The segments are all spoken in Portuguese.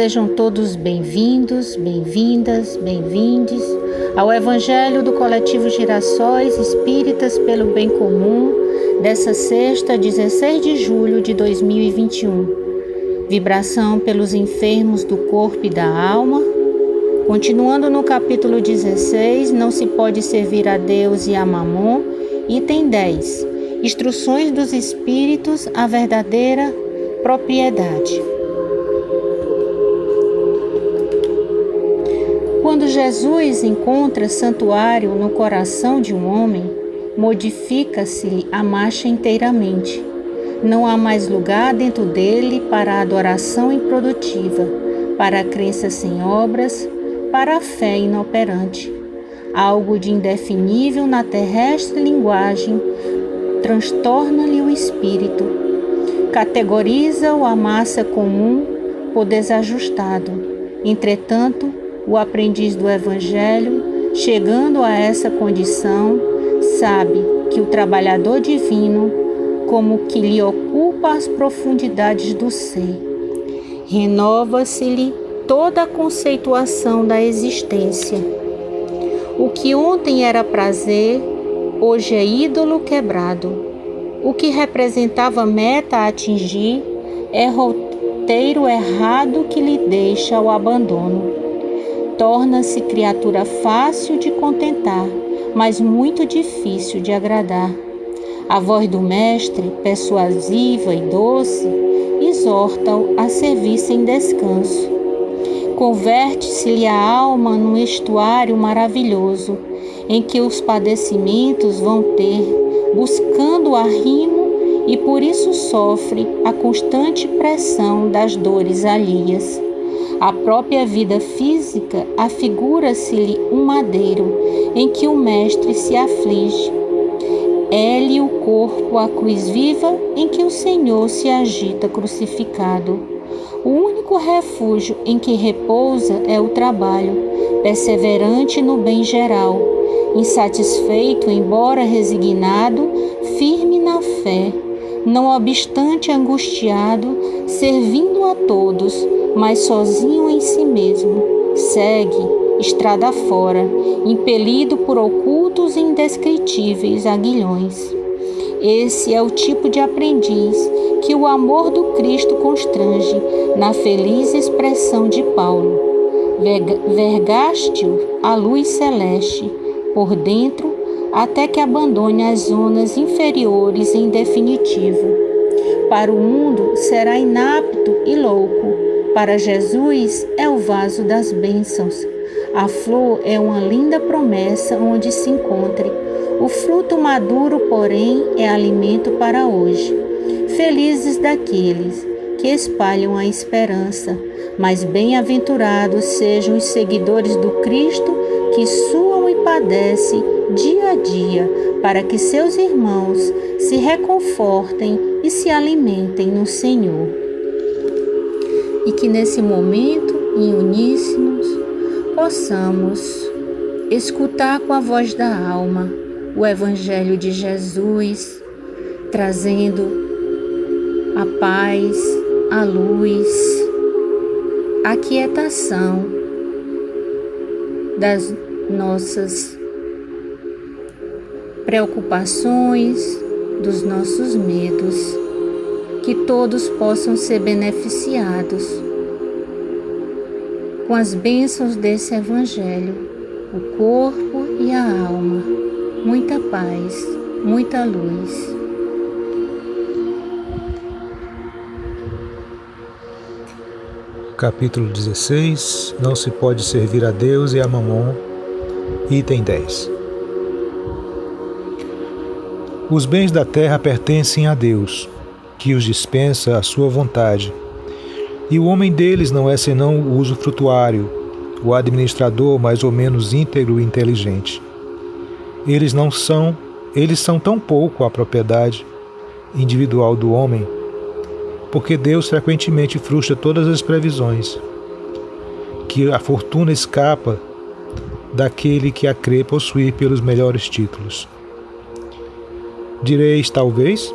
Sejam todos bem-vindos, bem-vindas, bem-vindes ao Evangelho do Coletivo Girassóis Espíritas pelo Bem Comum, dessa sexta, 16 de julho de 2021. Vibração pelos enfermos do corpo e da alma. Continuando no capítulo 16, não se pode servir a Deus e a Mamon. Item 10. Instruções dos Espíritos à verdadeira propriedade. Jesus encontra santuário no coração de um homem, modifica-se a marcha inteiramente. Não há mais lugar dentro dele para a adoração improdutiva, para a crença sem obras, para a fé inoperante. Algo de indefinível na terrestre linguagem transtorna-lhe o espírito, categoriza-o a massa comum por desajustado. Entretanto, o aprendiz do Evangelho, chegando a essa condição, sabe que o trabalhador divino, como que lhe ocupa as profundidades do ser, renova-se-lhe toda a conceituação da existência. O que ontem era prazer, hoje é ídolo quebrado. O que representava meta a atingir é roteiro errado que lhe deixa o abandono torna-se criatura fácil de contentar, mas muito difícil de agradar. A voz do Mestre, persuasiva e doce, exorta-o a servir sem descanso. Converte-se-lhe a alma num estuário maravilhoso, em que os padecimentos vão ter, buscando arrimo e por isso sofre a constante pressão das dores alheias. A própria vida física afigura-se-lhe um madeiro em que o Mestre se aflige. É-lhe o corpo a cruz viva em que o Senhor se agita crucificado. O único refúgio em que repousa é o trabalho, perseverante no bem geral, insatisfeito, embora resignado, firme na fé, não obstante angustiado, servindo a todos mas sozinho em si mesmo, segue estrada fora, impelido por ocultos e indescritíveis aguilhões. Esse é o tipo de aprendiz que o amor do Cristo constrange na feliz expressão de Paulo. Vergaste-o a luz celeste por dentro até que abandone as zonas inferiores em definitivo. Para o mundo será inapto e louco, para Jesus é o vaso das bênçãos. A flor é uma linda promessa onde se encontre. O fruto maduro, porém, é alimento para hoje. Felizes daqueles que espalham a esperança, mas bem-aventurados sejam os seguidores do Cristo que suam e padecem dia a dia, para que seus irmãos se reconfortem e se alimentem no Senhor e que nesse momento, em uníssonos, possamos escutar com a voz da alma o Evangelho de Jesus, trazendo a paz, a luz, a quietação das nossas preocupações, dos nossos medos que todos possam ser beneficiados com as bênçãos desse Evangelho, o corpo e a alma. Muita paz, muita luz. Capítulo 16 Não se pode servir a Deus e a Mamon. Item 10 Os bens da terra pertencem a Deus que os dispensa à sua vontade. E o homem deles não é senão o uso frutuário, o administrador mais ou menos íntegro e inteligente. Eles não são, eles são tão pouco a propriedade individual do homem, porque Deus frequentemente frustra todas as previsões, que a fortuna escapa daquele que a crê possuir pelos melhores títulos. Direis, talvez,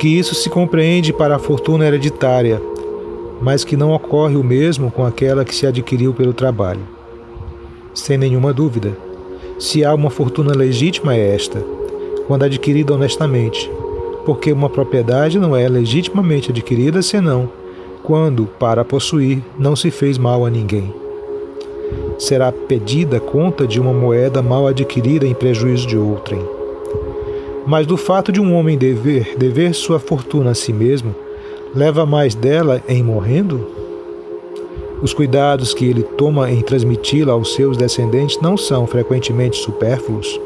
que isso se compreende para a fortuna hereditária, mas que não ocorre o mesmo com aquela que se adquiriu pelo trabalho. Sem nenhuma dúvida, se há uma fortuna legítima é esta, quando adquirida honestamente, porque uma propriedade não é legitimamente adquirida senão quando, para possuir, não se fez mal a ninguém. Será pedida conta de uma moeda mal adquirida em prejuízo de outrem. Mas do fato de um homem dever, dever sua fortuna a si mesmo, leva mais dela em morrendo? Os cuidados que ele toma em transmiti-la aos seus descendentes não são frequentemente supérfluos?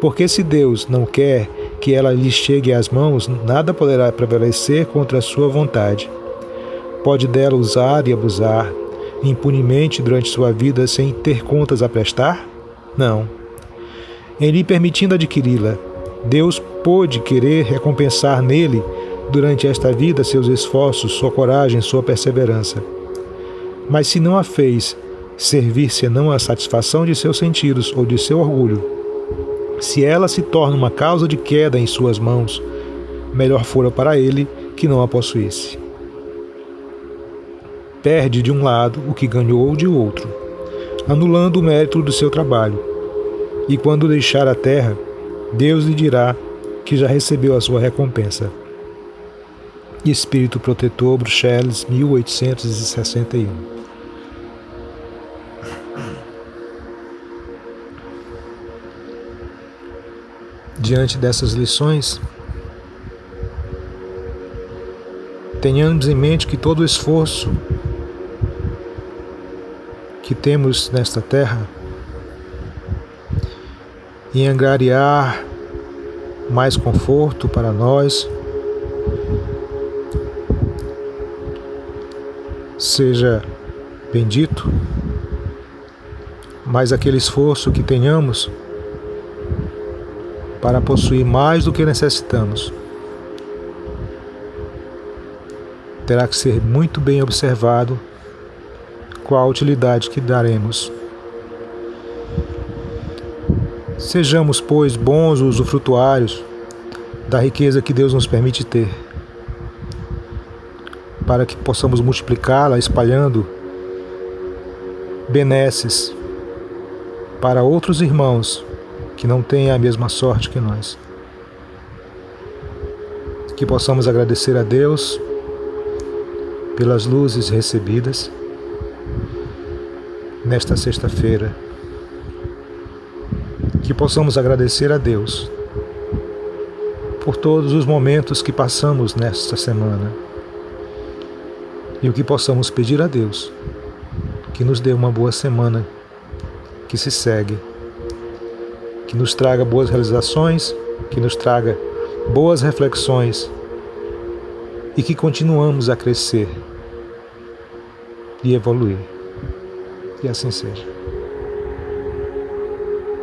Porque se Deus não quer que ela lhe chegue às mãos, nada poderá prevalecer contra a sua vontade. Pode dela usar e abusar impunemente durante sua vida sem ter contas a prestar? Não. Em lhe permitindo adquiri-la, Deus pôde querer recompensar nele, durante esta vida, seus esforços, sua coragem, sua perseverança. Mas se não a fez servir senão a satisfação de seus sentidos ou de seu orgulho, se ela se torna uma causa de queda em suas mãos, melhor fora para ele que não a possuísse. Perde de um lado o que ganhou de outro, anulando o mérito do seu trabalho. E quando deixar a terra, Deus lhe dirá que já recebeu a sua recompensa. Espírito Protetor, Bruxelas, 1861. Diante dessas lições, tenhamos em mente que todo o esforço que temos nesta terra em angariar mais conforto para nós, seja bendito, mas aquele esforço que tenhamos para possuir mais do que necessitamos terá que ser muito bem observado qual a utilidade que daremos. Sejamos, pois, bons usufrutuários da riqueza que Deus nos permite ter para que possamos multiplicá-la, espalhando benesses para outros irmãos que não têm a mesma sorte que nós. Que possamos agradecer a Deus pelas luzes recebidas nesta sexta-feira. Que possamos agradecer a Deus por todos os momentos que passamos nesta semana e o que possamos pedir a Deus que nos dê uma boa semana que se segue, que nos traga boas realizações, que nos traga boas reflexões e que continuamos a crescer e evoluir. E assim seja.